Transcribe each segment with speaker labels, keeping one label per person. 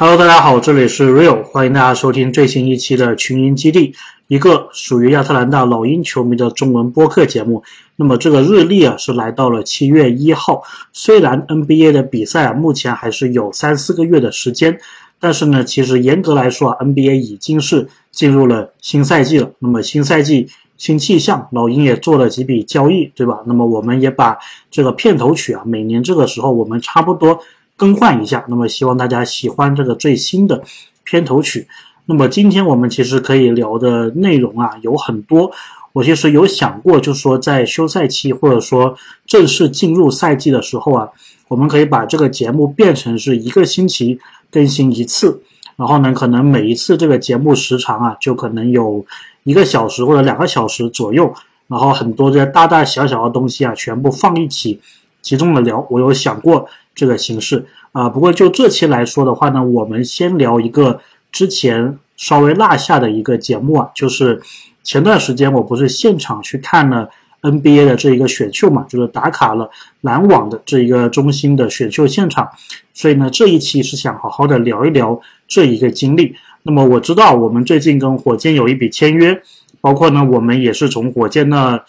Speaker 1: Hello，大家好，这里是 Real，欢迎大家收听最新一期的群英基地，一个属于亚特兰大老鹰球迷的中文播客节目。那么这个日历啊是来到了七月一号，虽然 NBA 的比赛啊目前还是有三四个月的时间，但是呢，其实严格来说啊，NBA 已经是进入了新赛季了。那么新赛季新气象，老鹰也做了几笔交易，对吧？那么我们也把这个片头曲啊，每年这个时候我们差不多。更换一下，那么希望大家喜欢这个最新的片头曲。那么今天我们其实可以聊的内容啊有很多，我其实有想过，就是说在休赛期或者说正式进入赛季的时候啊，我们可以把这个节目变成是一个星期更新一次，然后呢，可能每一次这个节目时长啊就可能有一个小时或者两个小时左右，然后很多这大大小小的东西啊全部放一起集中的聊，我有想过。这个形式啊，不过就这期来说的话呢，我们先聊一个之前稍微落下的一个节目啊，就是前段时间我不是现场去看了 NBA 的这一个选秀嘛，就是打卡了篮网的这一个中心的选秀现场，所以呢，这一期是想好好的聊一聊这一个经历。那么我知道我们最近跟火箭有一笔签约，包括呢，我们也是从火箭那。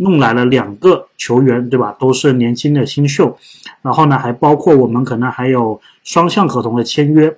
Speaker 1: 弄来了两个球员，对吧？都是年轻的新秀，然后呢，还包括我们可能还有双向合同的签约，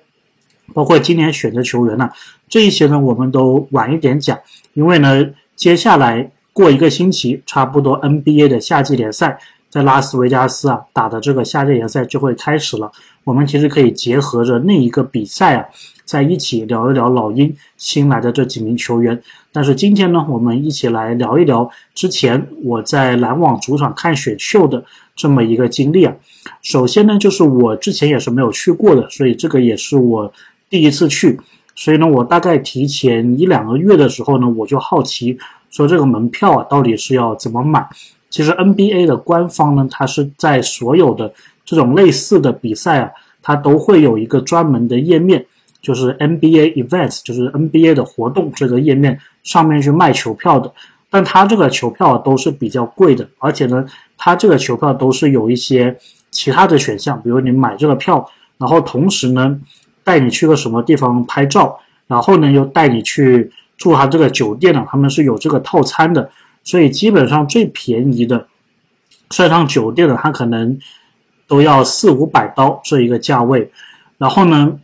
Speaker 1: 包括今年选的球员呢，这一些呢，我们都晚一点讲，因为呢，接下来过一个星期，差不多 NBA 的夏季联赛在拉斯维加斯啊打的这个夏季联赛就会开始了，我们其实可以结合着那一个比赛啊。在一起聊一聊老鹰新来的这几名球员，但是今天呢，我们一起来聊一聊之前我在篮网主场看选秀的这么一个经历啊。首先呢，就是我之前也是没有去过的，所以这个也是我第一次去，所以呢，我大概提前一两个月的时候呢，我就好奇说这个门票啊到底是要怎么买。其实 NBA 的官方呢，它是在所有的这种类似的比赛啊，它都会有一个专门的页面。就是 NBA events，就是 NBA 的活动这个页面上面去卖球票的，但它这个球票都是比较贵的，而且呢，它这个球票都是有一些其他的选项，比如你买这个票，然后同时呢带你去个什么地方拍照，然后呢又带你去住他这个酒店呢，他们是有这个套餐的，所以基本上最便宜的算上酒店的，它可能都要四五百刀这一个价位，然后呢。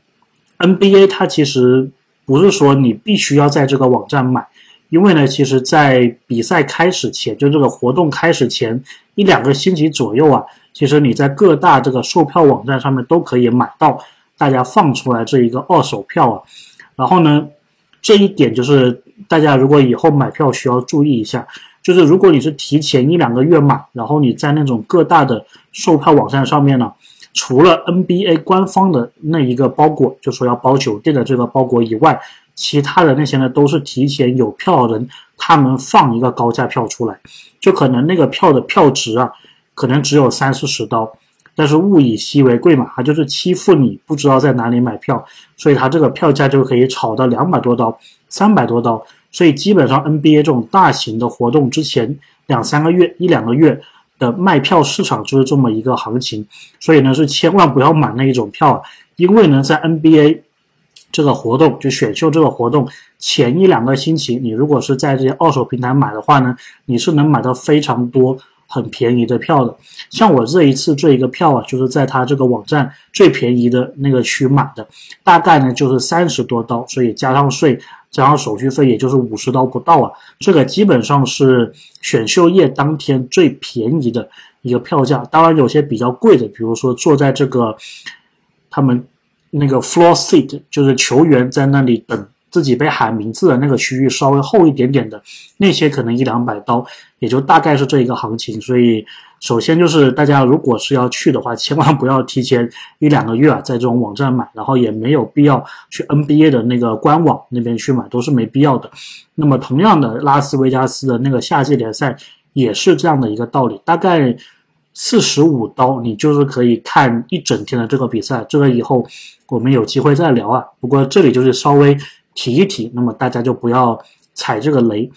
Speaker 1: NBA 它其实不是说你必须要在这个网站买，因为呢，其实，在比赛开始前，就这个活动开始前一两个星期左右啊，其实你在各大这个售票网站上面都可以买到大家放出来这一个二手票啊。然后呢，这一点就是大家如果以后买票需要注意一下，就是如果你是提前一两个月买，然后你在那种各大的售票网站上面呢。除了 NBA 官方的那一个包裹，就说要包酒店的这个包裹以外，其他的那些呢都是提前有票人他们放一个高价票出来，就可能那个票的票值啊，可能只有三四十刀，但是物以稀为贵嘛，他就是欺负你不知道在哪里买票，所以他这个票价就可以炒到两百多刀、三百多刀，所以基本上 NBA 这种大型的活动之前两三个月、一两个月。的卖票市场就是这么一个行情，所以呢是千万不要买那一种票，因为呢在 NBA 这个活动就选秀这个活动前一两个星期，你如果是在这些二手平台买的话呢，你是能买到非常多很便宜的票的。像我这一次这一个票啊，就是在他这个网站最便宜的那个区买的，大概呢就是三十多刀，所以加上税。加上手续费，也就是五十刀不到啊！这个基本上是选秀夜当天最便宜的一个票价。当然，有些比较贵的，比如说坐在这个他们那个 floor seat，就是球员在那里等。自己被喊名字的那个区域稍微厚一点点的那些，可能一两百刀，也就大概是这一个行情。所以，首先就是大家如果是要去的话，千万不要提前一两个月啊，在这种网站买，然后也没有必要去 NBA 的那个官网那边去买，都是没必要的。那么，同样的，拉斯维加斯的那个夏季联赛也是这样的一个道理，大概四十五刀，你就是可以看一整天的这个比赛。这个以后我们有机会再聊啊。不过这里就是稍微。提一提，那么大家就不要踩这个雷。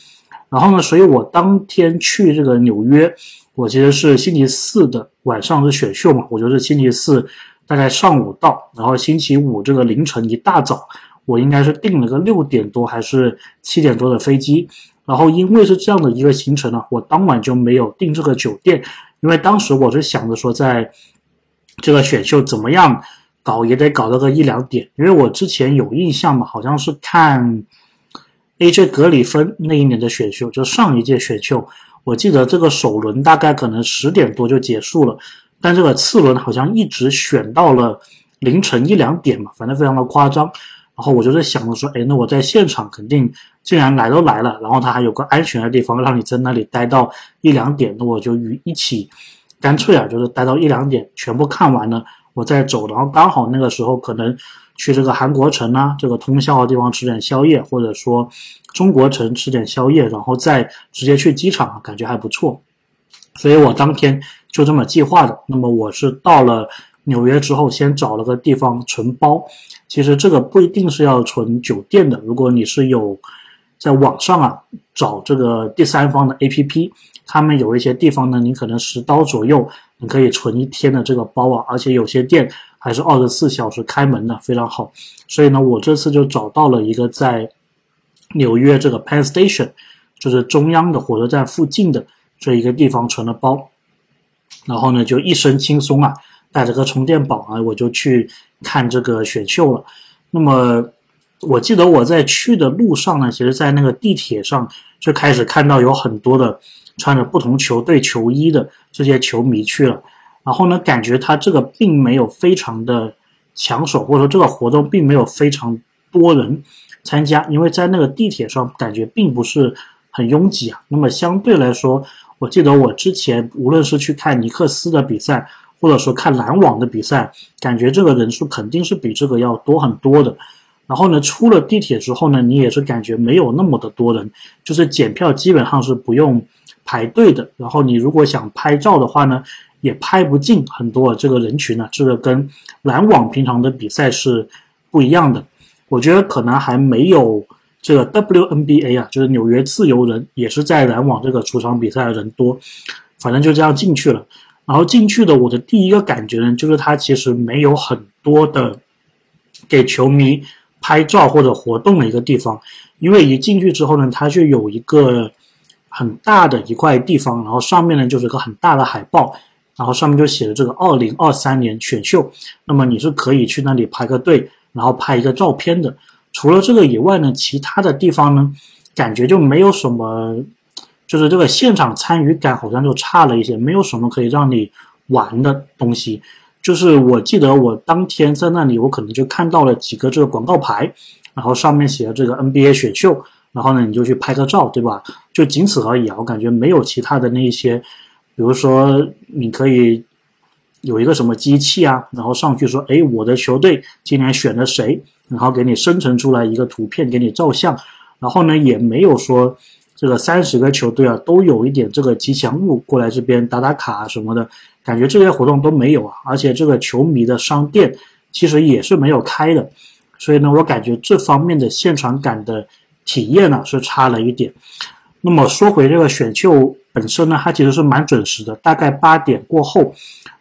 Speaker 1: 然后呢，所以我当天去这个纽约，我其实是星期四的晚上是选秀嘛，我就是星期四大概上午到，然后星期五这个凌晨一大早，我应该是订了个六点多还是七点多的飞机。然后因为是这样的一个行程呢，我当晚就没有订这个酒店，因为当时我是想着说，在这个选秀怎么样搞也得搞到个一两点，因为我之前有印象嘛，好像是看 AJ 格里芬那一年的选秀，就上一届选秀，我记得这个首轮大概可能十点多就结束了，但这个次轮好像一直选到了凌晨一两点嘛，反正非常的夸张。然后我就在想着说，哎，那我在现场肯定，既然来都来了，然后他还有个安全的地方让你在那里待到一两点，那我就与一起，干脆啊，就是待到一两点，全部看完了，我再走。然后刚好那个时候可能去这个韩国城啊，这个通宵的地方吃点宵夜，或者说中国城吃点宵夜，然后再直接去机场，感觉还不错。所以我当天就这么计划的。那么我是到了。纽约之后，先找了个地方存包。其实这个不一定是要存酒店的。如果你是有在网上啊找这个第三方的 APP，他们有一些地方呢，你可能十刀左右，你可以存一天的这个包啊。而且有些店还是二十四小时开门的，非常好。所以呢，我这次就找到了一个在纽约这个 Penn Station，就是中央的火车站附近的这一个地方存了包。然后呢，就一身轻松啊。带着个充电宝啊，我就去看这个选秀了。那么我记得我在去的路上呢，其实，在那个地铁上就开始看到有很多的穿着不同球队球衣的这些球迷去了。然后呢，感觉他这个并没有非常的抢手，或者说这个活动并没有非常多人参加，因为在那个地铁上感觉并不是很拥挤啊。那么相对来说，我记得我之前无论是去看尼克斯的比赛。或者说看篮网的比赛，感觉这个人数肯定是比这个要多很多的。然后呢，出了地铁之后呢，你也是感觉没有那么的多人，就是检票基本上是不用排队的。然后你如果想拍照的话呢，也拍不进很多这个人群呢。这个跟篮网平常的比赛是不一样的。我觉得可能还没有这个 WNBA 啊，就是纽约自由人也是在篮网这个主场比赛的人多。反正就这样进去了。然后进去的我的第一个感觉呢，就是它其实没有很多的给球迷拍照或者活动的一个地方，因为一进去之后呢，它就有一个很大的一块地方，然后上面呢就是个很大的海报，然后上面就写着这个二零二三年选秀，那么你是可以去那里排个队，然后拍一个照片的。除了这个以外呢，其他的地方呢，感觉就没有什么。就是这个现场参与感好像就差了一些，没有什么可以让你玩的东西。就是我记得我当天在那里，我可能就看到了几个这个广告牌，然后上面写着这个 NBA 选秀，然后呢你就去拍个照，对吧？就仅此而已啊，我感觉没有其他的那一些，比如说你可以有一个什么机器啊，然后上去说，哎，我的球队今年选了谁，然后给你生成出来一个图片给你照相，然后呢也没有说。这个三十个球队啊，都有一点这个吉祥物过来这边打打卡什么的，感觉这些活动都没有啊。而且这个球迷的商店其实也是没有开的，所以呢，我感觉这方面的现场感的体验呢是差了一点。那么说回这个选秀本身呢，它其实是蛮准时的，大概八点过后，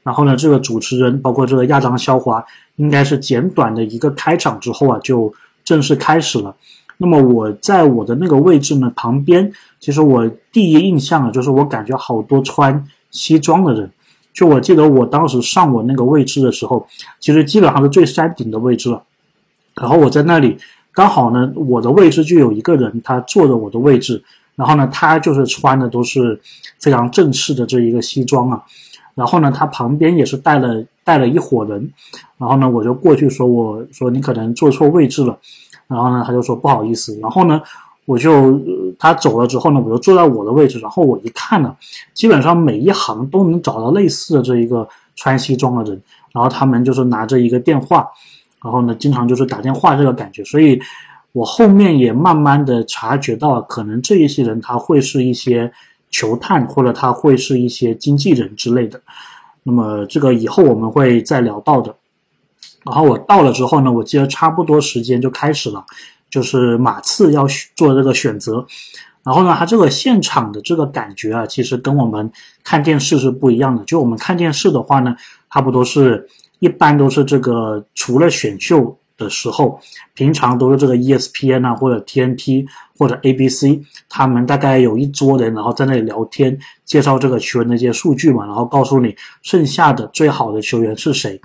Speaker 1: 然后呢，这个主持人包括这个亚当肖华，应该是简短的一个开场之后啊，就正式开始了。那么我在我的那个位置呢，旁边其实我第一印象啊，就是我感觉好多穿西装的人。就我记得我当时上我那个位置的时候，其实基本上是最山顶的位置了。然后我在那里刚好呢，我的位置就有一个人，他坐着我的位置。然后呢，他就是穿的都是非常正式的这一个西装啊。然后呢，他旁边也是带了带了一伙人。然后呢，我就过去说，我说你可能坐错位置了。然后呢，他就说不好意思。然后呢，我就他走了之后呢，我就坐在我的位置。然后我一看呢，基本上每一行都能找到类似的这一个穿西装的人。然后他们就是拿着一个电话，然后呢，经常就是打电话这个感觉。所以，我后面也慢慢的察觉到，可能这一些人他会是一些球探，或者他会是一些经纪人之类的。那么这个以后我们会再聊到的。然后我到了之后呢，我记得差不多时间就开始了，就是马刺要做这个选择。然后呢，他这个现场的这个感觉啊，其实跟我们看电视是不一样的。就我们看电视的话呢，差不多是一般都是这个除了选秀的时候，平常都是这个 ESPN 啊或者 TNT 或者 ABC，他们大概有一桌人，然后在那里聊天，介绍这个球员的一些数据嘛，然后告诉你剩下的最好的球员是谁。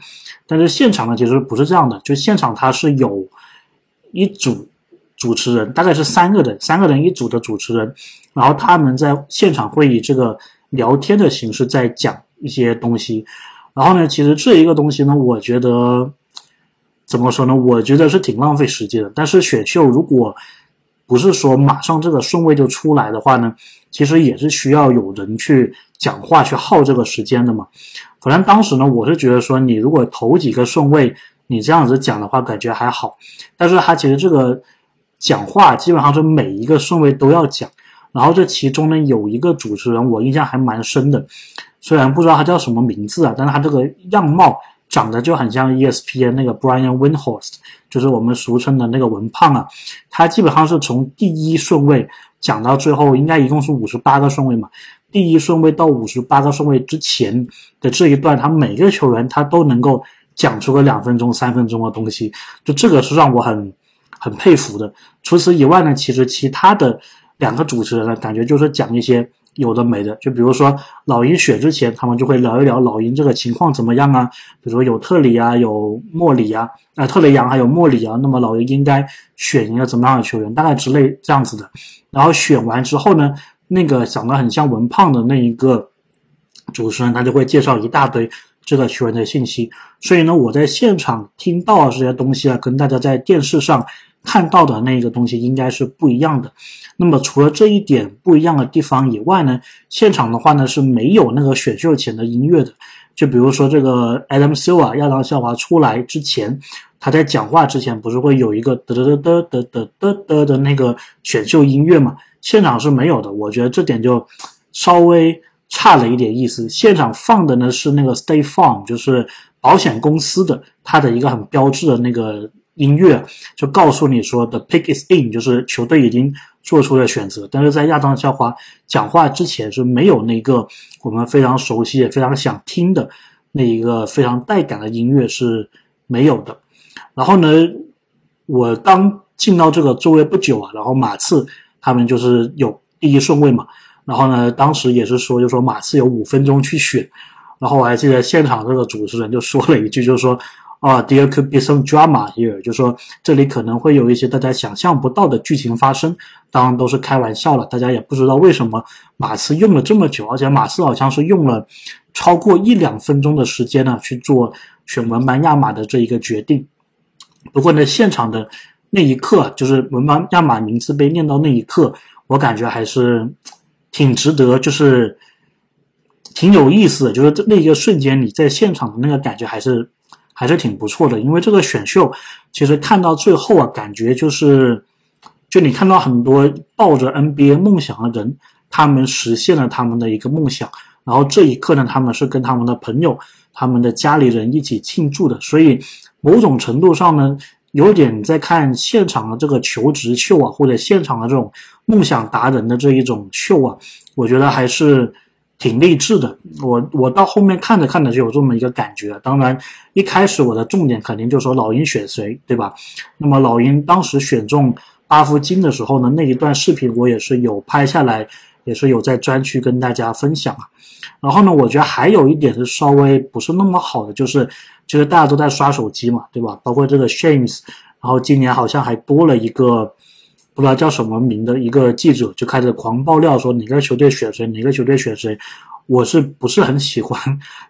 Speaker 1: 但是现场呢，其实不是这样的，就现场它是有一组主持人，大概是三个人，三个人一组的主持人，然后他们在现场会以这个聊天的形式在讲一些东西。然后呢，其实这一个东西呢，我觉得怎么说呢？我觉得是挺浪费时间的。但是选秀如果不是说马上这个顺位就出来的话呢，其实也是需要有人去讲话去耗这个时间的嘛。反正当时呢，我是觉得说，你如果头几个顺位你这样子讲的话，感觉还好。但是他其实这个讲话基本上是每一个顺位都要讲。然后这其中呢，有一个主持人我印象还蛮深的，虽然不知道他叫什么名字啊，但是他这个样貌长得就很像 ESPN 那个 Brian Windhorst，就是我们俗称的那个文胖啊。他基本上是从第一顺位讲到最后，应该一共是五十八个顺位嘛。第一顺位到五十八个顺位之前的这一段，他每个球员他都能够讲出个两分钟、三分钟的东西，就这个是让我很很佩服的。除此以外呢，其实其他的两个主持人呢，感觉就是讲一些有的没的，就比如说老鹰选之前，他们就会聊一聊老鹰这个情况怎么样啊，比如说有特里啊，有莫里啊，啊特雷杨还有莫里啊，那么老鹰应该选一个怎么样的球员，大概之类这样子的。然后选完之后呢？那个长得很像文胖的那一个主持人，他就会介绍一大堆这个球员的信息。所以呢，我在现场听到这些东西啊，跟大家在电视上看到的那个东西应该是不一样的。那么除了这一点不一样的地方以外呢，现场的话呢是没有那个选秀前的音乐的。就比如说这个 Adam Silver 亚当肖华出来之前，他在讲话之前不是会有一个嘚嘚嘚嘚嘚嘚嘚的那个选秀音乐嘛？现场是没有的，我觉得这点就稍微差了一点意思。现场放的呢是那个 Stay Farm，就是保险公司的它的一个很标志的那个音乐，就告诉你说 The pick is in，就是球队已经做出了选择。但是在亚当肖华讲话之前是没有那个我们非常熟悉也非常想听的那一个非常带感的音乐是没有的。然后呢，我刚进到这个座位不久啊，然后马刺。他们就是有第一顺位嘛，然后呢，当时也是说，就说马刺有五分钟去选，然后我还记得现场这个主持人就说了一句，就是说啊，there could be some drama here，就是说这里可能会有一些大家想象不到的剧情发生，当然都是开玩笑了，大家也不知道为什么马刺用了这么久，而且马刺好像是用了超过一两分钟的时间呢去做选文班亚马的这一个决定，不过呢，现场的。那一刻，就是文班亚马名字被念到那一刻，我感觉还是挺值得，就是挺有意思的。就是那一个瞬间，你在现场的那个感觉还是还是挺不错的。因为这个选秀，其实看到最后啊，感觉就是，就你看到很多抱着 NBA 梦想的人，他们实现了他们的一个梦想。然后这一刻呢，他们是跟他们的朋友、他们的家里人一起庆祝的。所以某种程度上呢。有点在看现场的这个求职秀啊，或者现场的这种梦想达人的这一种秀啊，我觉得还是挺励志的。我我到后面看着看着就有这么一个感觉。当然，一开始我的重点肯定就说老鹰选谁，对吧？那么老鹰当时选中阿夫金的时候呢，那一段视频我也是有拍下来，也是有在专区跟大家分享啊。然后呢，我觉得还有一点是稍微不是那么好的，就是。其实大家都在刷手机嘛，对吧？包括这个 Shames，然后今年好像还多了一个不知道叫什么名的一个记者，就开始狂爆料说哪个球队选谁，哪个球队选谁。我是不是很喜欢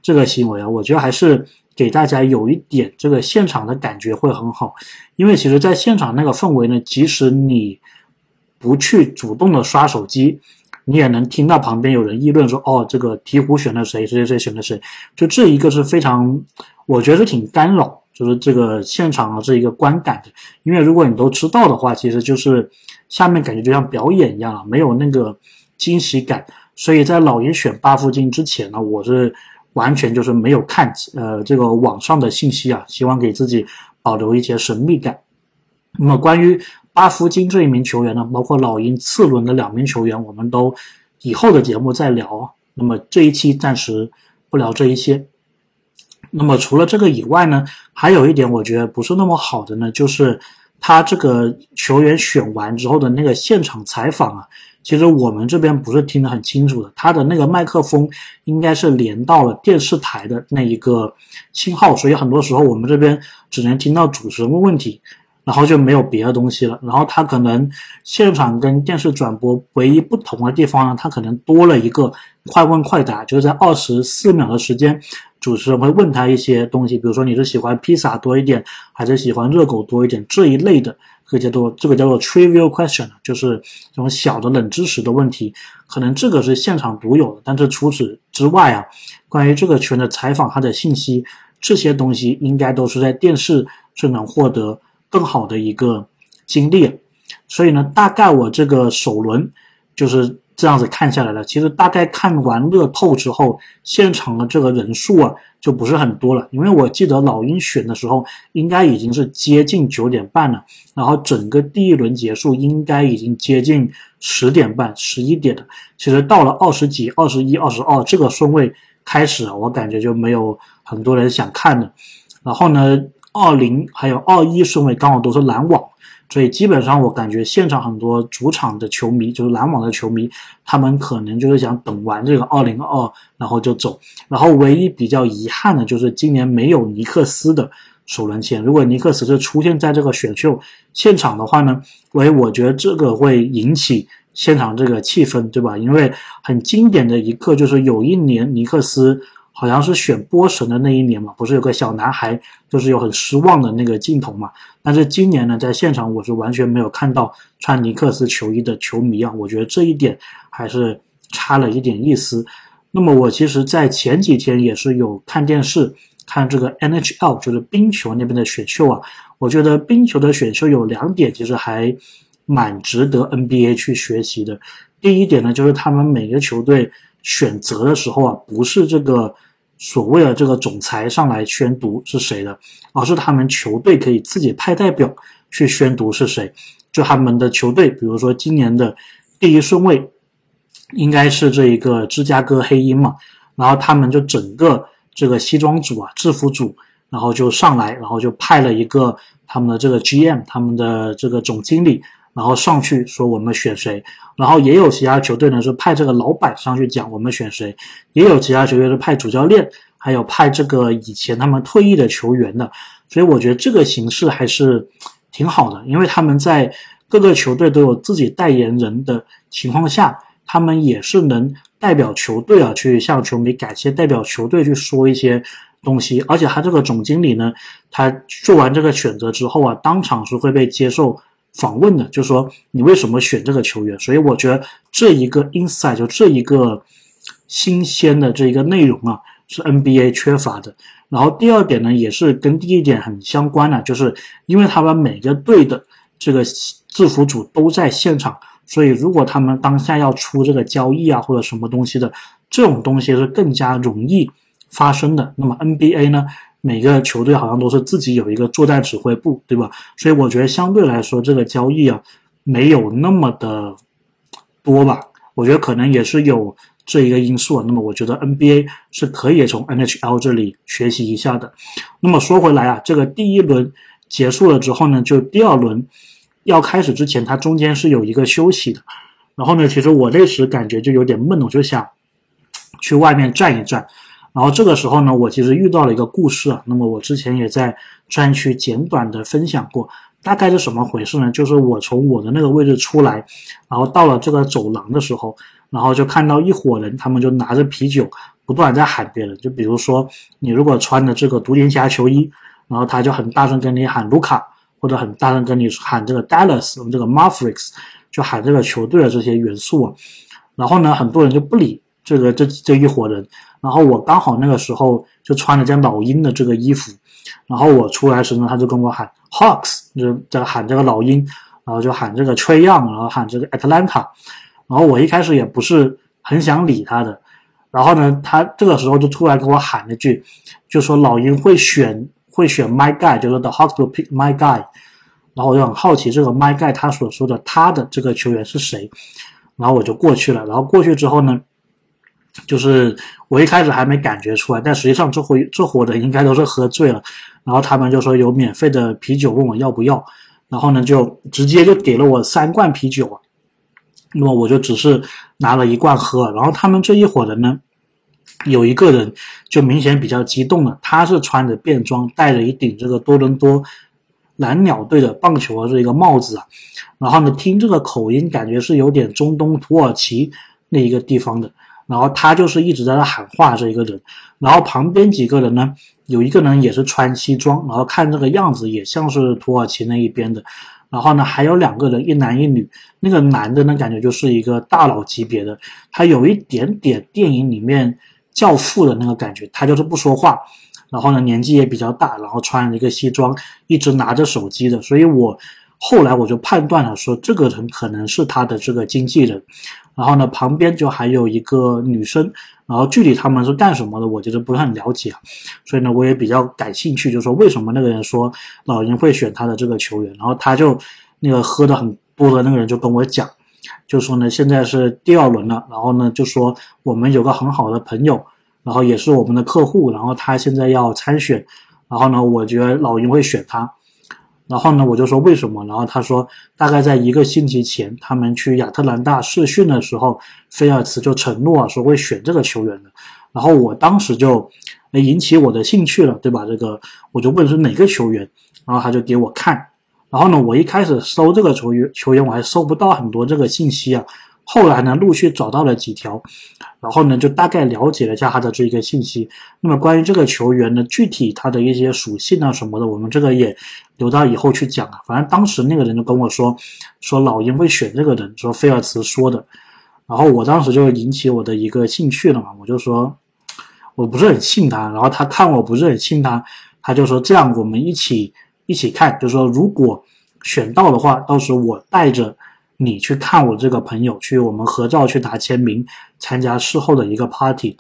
Speaker 1: 这个行为啊？我觉得还是给大家有一点这个现场的感觉会很好，因为其实在现场那个氛围呢，即使你不去主动的刷手机。你也能听到旁边有人议论说：“哦，这个鹈鹕选了谁？谁谁谁选了谁？”就这一个是非常，我觉得挺干扰，就是这个现场的这一个观感的。因为如果你都知道的话，其实就是下面感觉就像表演一样了，没有那个惊喜感。所以在老鹰选八夫金之前呢，我是完全就是没有看呃这个网上的信息啊，希望给自己保留一些神秘感。那么关于。巴夫金这一名球员呢，包括老鹰次轮的两名球员，我们都以后的节目再聊。那么这一期暂时不聊这一些。那么除了这个以外呢，还有一点我觉得不是那么好的呢，就是他这个球员选完之后的那个现场采访啊，其实我们这边不是听得很清楚的，他的那个麦克风应该是连到了电视台的那一个信号，所以很多时候我们这边只能听到主持人问问题。然后就没有别的东西了。然后他可能现场跟电视转播唯一不同的地方呢，他可能多了一个快问快答，就是在二十四秒的时间，主持人会问他一些东西，比如说你是喜欢披萨多一点，还是喜欢热狗多一点这一类的，这个叫做这个叫做 trivial question，就是这种小的冷知识的问题，可能这个是现场独有的。但是除此之外啊，关于这个群的采访，它的信息这些东西应该都是在电视是能获得。更好的一个经历，所以呢，大概我这个首轮就是这样子看下来了。其实大概看完乐透之后，现场的这个人数啊就不是很多了，因为我记得老鹰选的时候应该已经是接近九点半了，然后整个第一轮结束应该已经接近十点半、十一点了。其实到了二十几、二十一、二十二这个顺位开始，我感觉就没有很多人想看了。然后呢？二零还有二一顺位刚好都是篮网，所以基本上我感觉现场很多主场的球迷，就是篮网的球迷，他们可能就是想等完这个二零二，然后就走。然后唯一比较遗憾的就是今年没有尼克斯的首轮签。如果尼克斯是出现在这个选秀现场的话呢，喂，我觉得这个会引起现场这个气氛，对吧？因为很经典的一刻就是有一年尼克斯。好像是选波神的那一年嘛，不是有个小男孩，就是有很失望的那个镜头嘛。但是今年呢，在现场我是完全没有看到穿尼克斯球衣的球迷啊，我觉得这一点还是差了一点意思。那么我其实，在前几天也是有看电视看这个 NHL，就是冰球那边的选秀啊。我觉得冰球的选秀有两点，其实还蛮值得 NBA 去学习的。第一点呢，就是他们每个球队选择的时候啊，不是这个。所谓的这个总裁上来宣读是谁的，而是他们球队可以自己派代表去宣读是谁。就他们的球队，比如说今年的第一顺位应该是这一个芝加哥黑鹰嘛，然后他们就整个这个西装组啊、制服组，然后就上来，然后就派了一个他们的这个 GM，他们的这个总经理。然后上去说我们选谁，然后也有其他球队呢是派这个老板上去讲我们选谁，也有其他球队是派主教练，还有派这个以前他们退役的球员的，所以我觉得这个形式还是挺好的，因为他们在各个球队都有自己代言人的情况下，他们也是能代表球队啊去向球迷感谢，代表球队去说一些东西，而且他这个总经理呢，他做完这个选择之后啊，当场是会被接受。访问的，就是说你为什么选这个球员？所以我觉得这一个 insight 就这一个新鲜的这一个内容啊，是 NBA 缺乏的。然后第二点呢，也是跟第一点很相关的，就是因为他们每个队的这个制服组都在现场，所以如果他们当下要出这个交易啊或者什么东西的，这种东西是更加容易发生的。那么 NBA 呢？每个球队好像都是自己有一个作战指挥部，对吧？所以我觉得相对来说，这个交易啊，没有那么的多吧。我觉得可能也是有这一个因素。那么我觉得 NBA 是可以从 NHL 这里学习一下的。那么说回来啊，这个第一轮结束了之后呢，就第二轮要开始之前，它中间是有一个休息的。然后呢，其实我那时感觉就有点闷，我就想去外面转一转。然后这个时候呢，我其实遇到了一个故事啊。那么我之前也在专区简短的分享过，大概是什么回事呢？就是我从我的那个位置出来，然后到了这个走廊的时候，然后就看到一伙人，他们就拿着啤酒，不断在喊别人。就比如说，你如果穿的这个独行侠球衣，然后他就很大声跟你喊卢卡，或者很大声跟你喊这个 Dallas，我们这个 Mavericks，就喊这个球队的这些元素啊。然后呢，很多人就不理这个这这一伙人。然后我刚好那个时候就穿了件老鹰的这个衣服，然后我出来时呢，他就跟我喊 Hawks，就在喊这个老鹰，然后就喊这个 Trey Young，然后喊这个 Atlanta，然后我一开始也不是很想理他的，然后呢，他这个时候就突然跟我喊了句，就说老鹰会选会选 My Guy，就是 The Hawks will pick My Guy，然后我就很好奇这个 My Guy 他所说的他的这个球员是谁，然后我就过去了，然后过去之后呢。就是我一开始还没感觉出来，但实际上这伙这伙人应该都是喝醉了，然后他们就说有免费的啤酒，问我要不要，然后呢就直接就给了我三罐啤酒啊，那么我就只是拿了一罐喝，然后他们这一伙人呢，有一个人就明显比较激动了，他是穿着便装，戴着一顶这个多伦多蓝鸟队的棒球的这一个帽子啊，然后呢听这个口音，感觉是有点中东土耳其那一个地方的。然后他就是一直在那喊话这一个人，然后旁边几个人呢，有一个人也是穿西装，然后看这个样子也像是土耳其那一边的，然后呢还有两个人，一男一女，那个男的呢感觉就是一个大佬级别的，他有一点点电影里面教父的那个感觉，他就是不说话，然后呢年纪也比较大，然后穿了一个西装，一直拿着手机的，所以我。后来我就判断了，说这个人可能是他的这个经纪人，然后呢，旁边就还有一个女生，然后具体他们是干什么的，我觉得不是很了解，所以呢，我也比较感兴趣，就是说为什么那个人说老鹰会选他的这个球员，然后他就那个喝的很多的那个人就跟我讲，就说呢，现在是第二轮了，然后呢，就说我们有个很好的朋友，然后也是我们的客户，然后他现在要参选，然后呢，我觉得老鹰会选他。然后呢，我就说为什么？然后他说，大概在一个星期前，他们去亚特兰大试训的时候，菲尔茨就承诺说会选这个球员的。然后我当时就，引起我的兴趣了，对吧？这个我就问是哪个球员，然后他就给我看。然后呢，我一开始搜这个球员，球员我还搜不到很多这个信息啊。后来呢，陆续找到了几条，然后呢，就大概了解了一下他的这一个信息。那么关于这个球员呢，具体他的一些属性啊什么的，我们这个也留到以后去讲啊。反正当时那个人就跟我说，说老鹰会选这个人，说菲尔茨说的。然后我当时就引起我的一个兴趣了嘛，我就说我不是很信他。然后他看我不是很信他，他就说这样我们一起一起看，就说如果选到的话，到时候我带着。你去看我这个朋友，去我们合照，去打签名，参加事后的一个 party。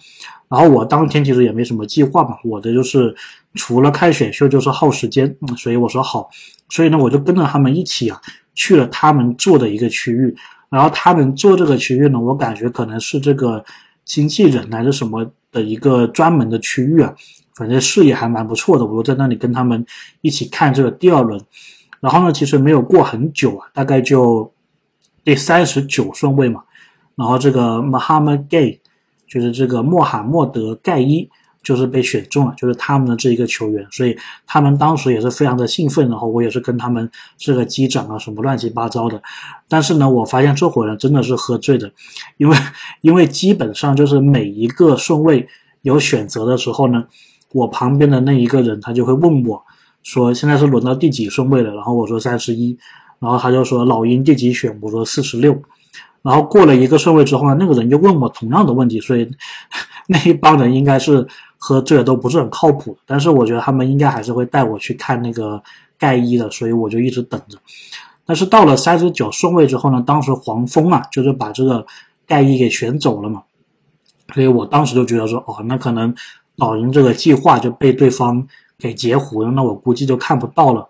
Speaker 1: 然后我当天其实也没什么计划嘛，我的就是除了看选秀就是耗时间，所以我说好。所以呢，我就跟着他们一起啊，去了他们做的一个区域。然后他们做这个区域呢，我感觉可能是这个经纪人还是什么的一个专门的区域啊，反正视野还蛮不错的。我就在那里跟他们一起看这个第二轮。然后呢，其实没有过很久啊，大概就。第三十九顺位嘛，然后这个 Muhammad Gay 就是这个穆罕默德盖伊，就是被选中了，就是他们的这一个球员，所以他们当时也是非常的兴奋，然后我也是跟他们这个击掌啊什么乱七八糟的，但是呢，我发现这伙人真的是喝醉的，因为因为基本上就是每一个顺位有选择的时候呢，我旁边的那一个人他就会问我，说现在是轮到第几顺位了，然后我说三十一。然后他就说老鹰第几选？我说四十六。然后过了一个顺位之后呢，那个人就问我同样的问题，所以 那一帮人应该是喝醉了，都不是很靠谱。但是我觉得他们应该还是会带我去看那个盖伊的，所以我就一直等着。但是到了三十九顺位之后呢，当时黄蜂啊，就是把这个盖伊给选走了嘛，所以我当时就觉得说，哦，那可能老鹰这个计划就被对方。给截胡了，那我估计就看不到了。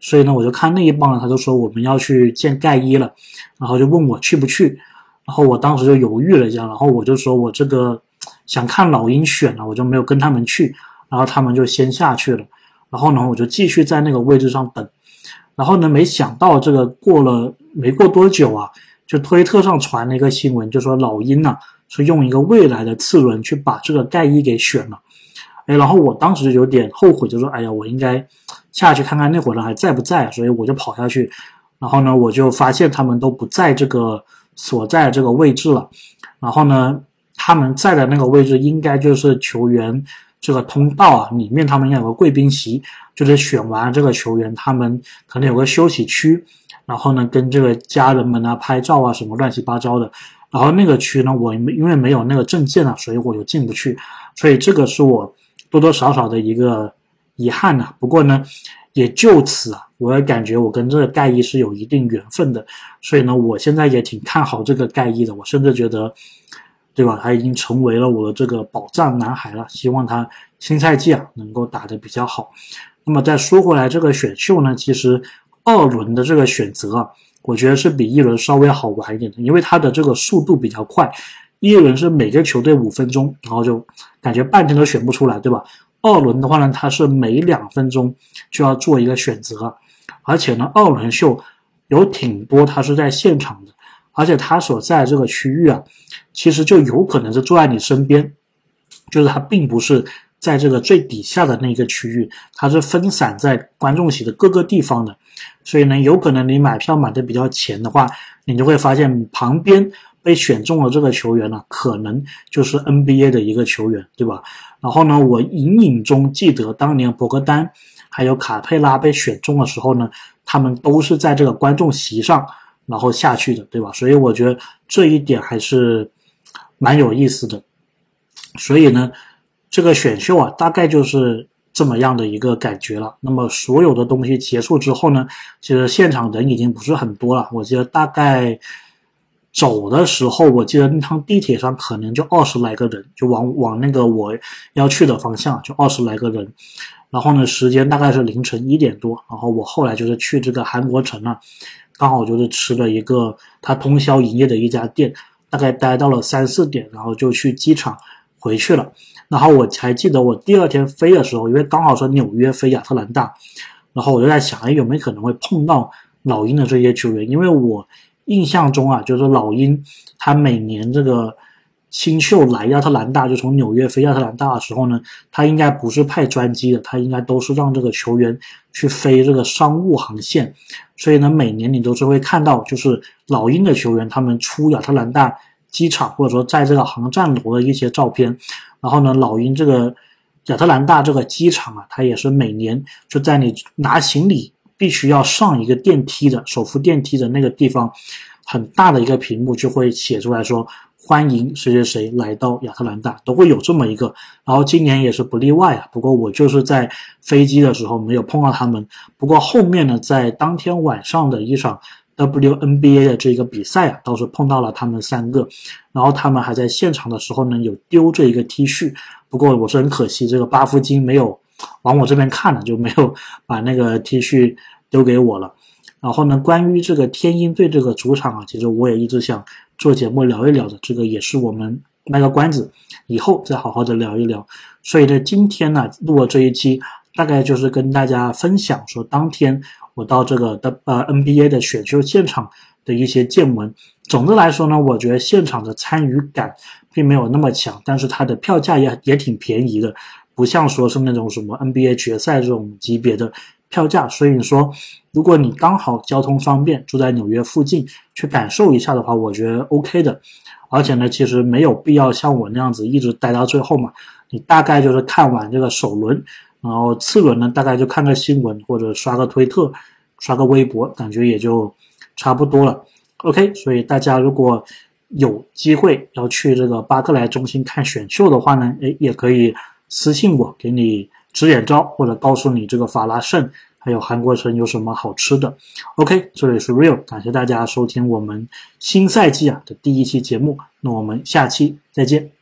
Speaker 1: 所以呢，我就看那一帮人，他就说我们要去见盖伊了，然后就问我去不去。然后我当时就犹豫了一下，然后我就说我这个想看老鹰选了，我就没有跟他们去。然后他们就先下去了。然后呢，我就继续在那个位置上等。然后呢，没想到这个过了没过多久啊，就推特上传了一个新闻，就说老鹰呢是用一个未来的次轮去把这个盖伊给选了。哎，然后我当时就有点后悔，就说：“哎呀，我应该下去看看那伙人还在不在。”所以我就跑下去，然后呢，我就发现他们都不在这个所在这个位置了。然后呢，他们在的那个位置应该就是球员这个通道啊，里面他们应该有个贵宾席，就是选完这个球员，他们可能有个休息区，然后呢，跟这个家人们啊拍照啊什么乱七八糟的。然后那个区呢，我因为没有那个证件啊，所以我就进不去。所以这个是我。多多少少的一个遗憾呐，不过呢，也就此啊，我也感觉我跟这个盖伊是有一定缘分的，所以呢，我现在也挺看好这个盖伊的，我甚至觉得，对吧？他已经成为了我的这个宝藏男孩了，希望他新赛季啊能够打得比较好。那么再说回来，这个选秀呢，其实二轮的这个选择啊，我觉得是比一轮稍微好玩一点的，因为它的这个速度比较快。一轮是每个球队五分钟，然后就感觉半天都选不出来，对吧？二轮的话呢，它是每两分钟就要做一个选择，而且呢，二轮秀有挺多它是在现场的，而且它所在这个区域啊，其实就有可能是坐在你身边，就是它并不是。在这个最底下的那个区域，它是分散在观众席的各个地方的，所以呢，有可能你买票买的比较前的话，你就会发现旁边被选中了这个球员呢，可能就是 NBA 的一个球员，对吧？然后呢，我隐隐中记得当年博格丹还有卡佩拉被选中的时候呢，他们都是在这个观众席上然后下去的，对吧？所以我觉得这一点还是蛮有意思的，所以呢。这个选秀啊，大概就是这么样的一个感觉了。那么所有的东西结束之后呢，其实现场人已经不是很多了。我记得大概走的时候，我记得那趟地铁上可能就二十来个人，就往往那个我要去的方向就二十来个人。然后呢，时间大概是凌晨一点多。然后我后来就是去这个韩国城啊，刚好就是吃了一个他通宵营业的一家店，大概待到了三四点，然后就去机场回去了。然后我还记得我第二天飞的时候，因为刚好是纽约飞亚特兰大，然后我就在想，哎，有没有可能会碰到老鹰的这些球员？因为我印象中啊，就是老鹰他每年这个新秀来亚特兰大，就从纽约飞亚特兰大的时候呢，他应该不是派专机的，他应该都是让这个球员去飞这个商务航线。所以呢，每年你都是会看到，就是老鹰的球员他们出亚特兰大机场，或者说在这个航站楼的一些照片。然后呢，老鹰这个亚特兰大这个机场啊，它也是每年就在你拿行李必须要上一个电梯的手扶电梯的那个地方，很大的一个屏幕就会写出来说欢迎谁谁谁来到亚特兰大，都会有这么一个。然后今年也是不例外啊。不过我就是在飞机的时候没有碰到他们。不过后面呢，在当天晚上的一场。WNBA 的这个比赛啊，倒是碰到了他们三个，然后他们还在现场的时候呢，有丢这一个 T 恤。不过我是很可惜，这个巴夫金没有往我这边看了，就没有 把那个 T 恤丢给我了。然后呢，关于这个天鹰队这个主场啊，其实我也一直想做节目聊一聊的，这个也是我们卖个关子，以后再好好的聊一聊。所以呢，今天呢录了这一期，大概就是跟大家分享说当天。我到这个的呃 NBA 的选秀现场的一些见闻，总的来说呢，我觉得现场的参与感并没有那么强，但是它的票价也也挺便宜的，不像说是那种什么 NBA 决赛这种级别的票价。所以说，如果你刚好交通方便，住在纽约附近，去感受一下的话，我觉得 OK 的。而且呢，其实没有必要像我那样子一直待到最后嘛，你大概就是看完这个首轮。然后次轮呢，大概就看个新闻或者刷个推特、刷个微博，感觉也就差不多了。OK，所以大家如果有机会要去这个巴克莱中心看选秀的话呢，诶，也可以私信我，给你指点招，或者告诉你这个法拉盛还有韩国城有什么好吃的。OK，这里是 Real，感谢大家收听我们新赛季啊的第一期节目，那我们下期再见。